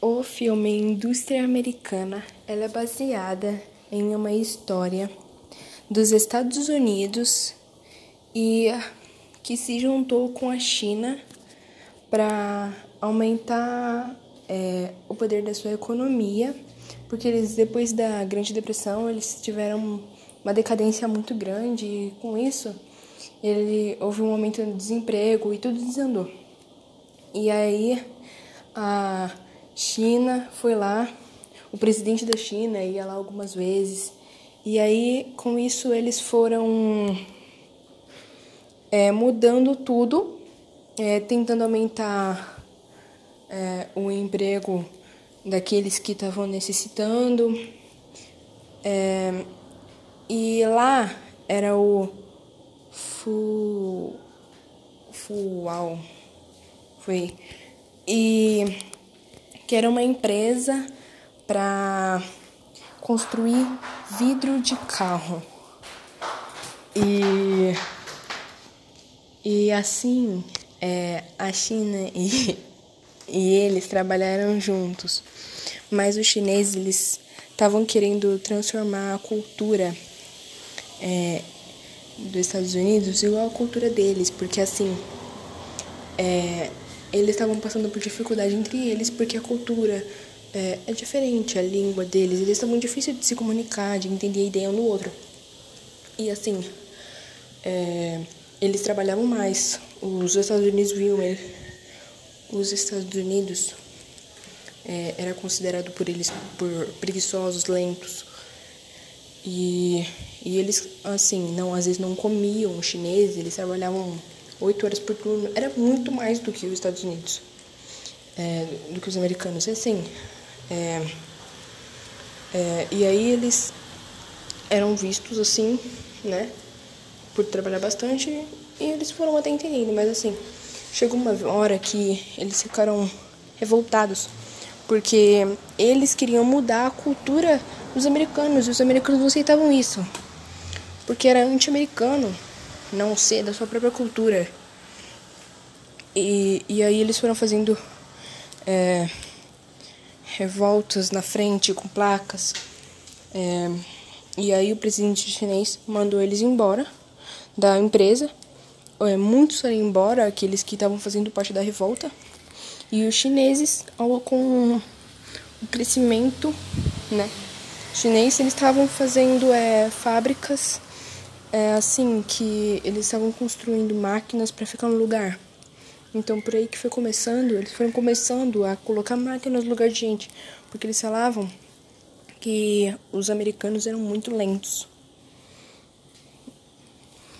O filme Indústria Americana ela é baseada em uma história dos Estados Unidos e que se juntou com a China para aumentar é, o poder da sua economia, porque eles depois da Grande Depressão eles tiveram uma decadência muito grande e com isso ele houve um aumento do desemprego e tudo desandou. E aí a China foi lá, o presidente da China ia lá algumas vezes, e aí com isso eles foram é, mudando tudo, é, tentando aumentar é, o emprego daqueles que estavam necessitando. É, e lá era o Fu. Fual. Foi. E que era uma empresa para construir vidro de carro. E, e assim, é, a China e, e eles trabalharam juntos. Mas os chineses, eles estavam querendo transformar a cultura é, dos Estados Unidos igual a cultura deles, porque assim, é, eles estavam passando por dificuldade entre eles porque a cultura é, é diferente, a língua deles, eles muito difícil de se comunicar, de entender a ideia um do outro. E assim, é, eles trabalhavam mais. Os Estados Unidos viam ele, os Estados Unidos é, era considerado por eles por preguiçosos, lentos. E, e eles, assim, não, às vezes não comiam chinês, eles trabalhavam oito horas por turno, era muito mais do que os Estados Unidos, é, do que os americanos. Assim, é, é, e aí eles eram vistos assim, né, por trabalhar bastante, e eles foram até entendendo, mas assim, chegou uma hora que eles ficaram revoltados, porque eles queriam mudar a cultura dos americanos, e os americanos não aceitavam isso, porque era anti-americano não ser da sua própria cultura. E, e aí eles foram fazendo é, revoltas na frente com placas. É, e aí o presidente chinês mandou eles embora da empresa. É, muitos foram embora, aqueles que estavam fazendo parte da revolta. E os chineses, com o crescimento né, chinês, eles estavam fazendo é, fábricas é assim que eles estavam construindo máquinas para ficar no lugar. Então por aí que foi começando, eles foram começando a colocar máquinas no lugar de gente, porque eles falavam que os americanos eram muito lentos.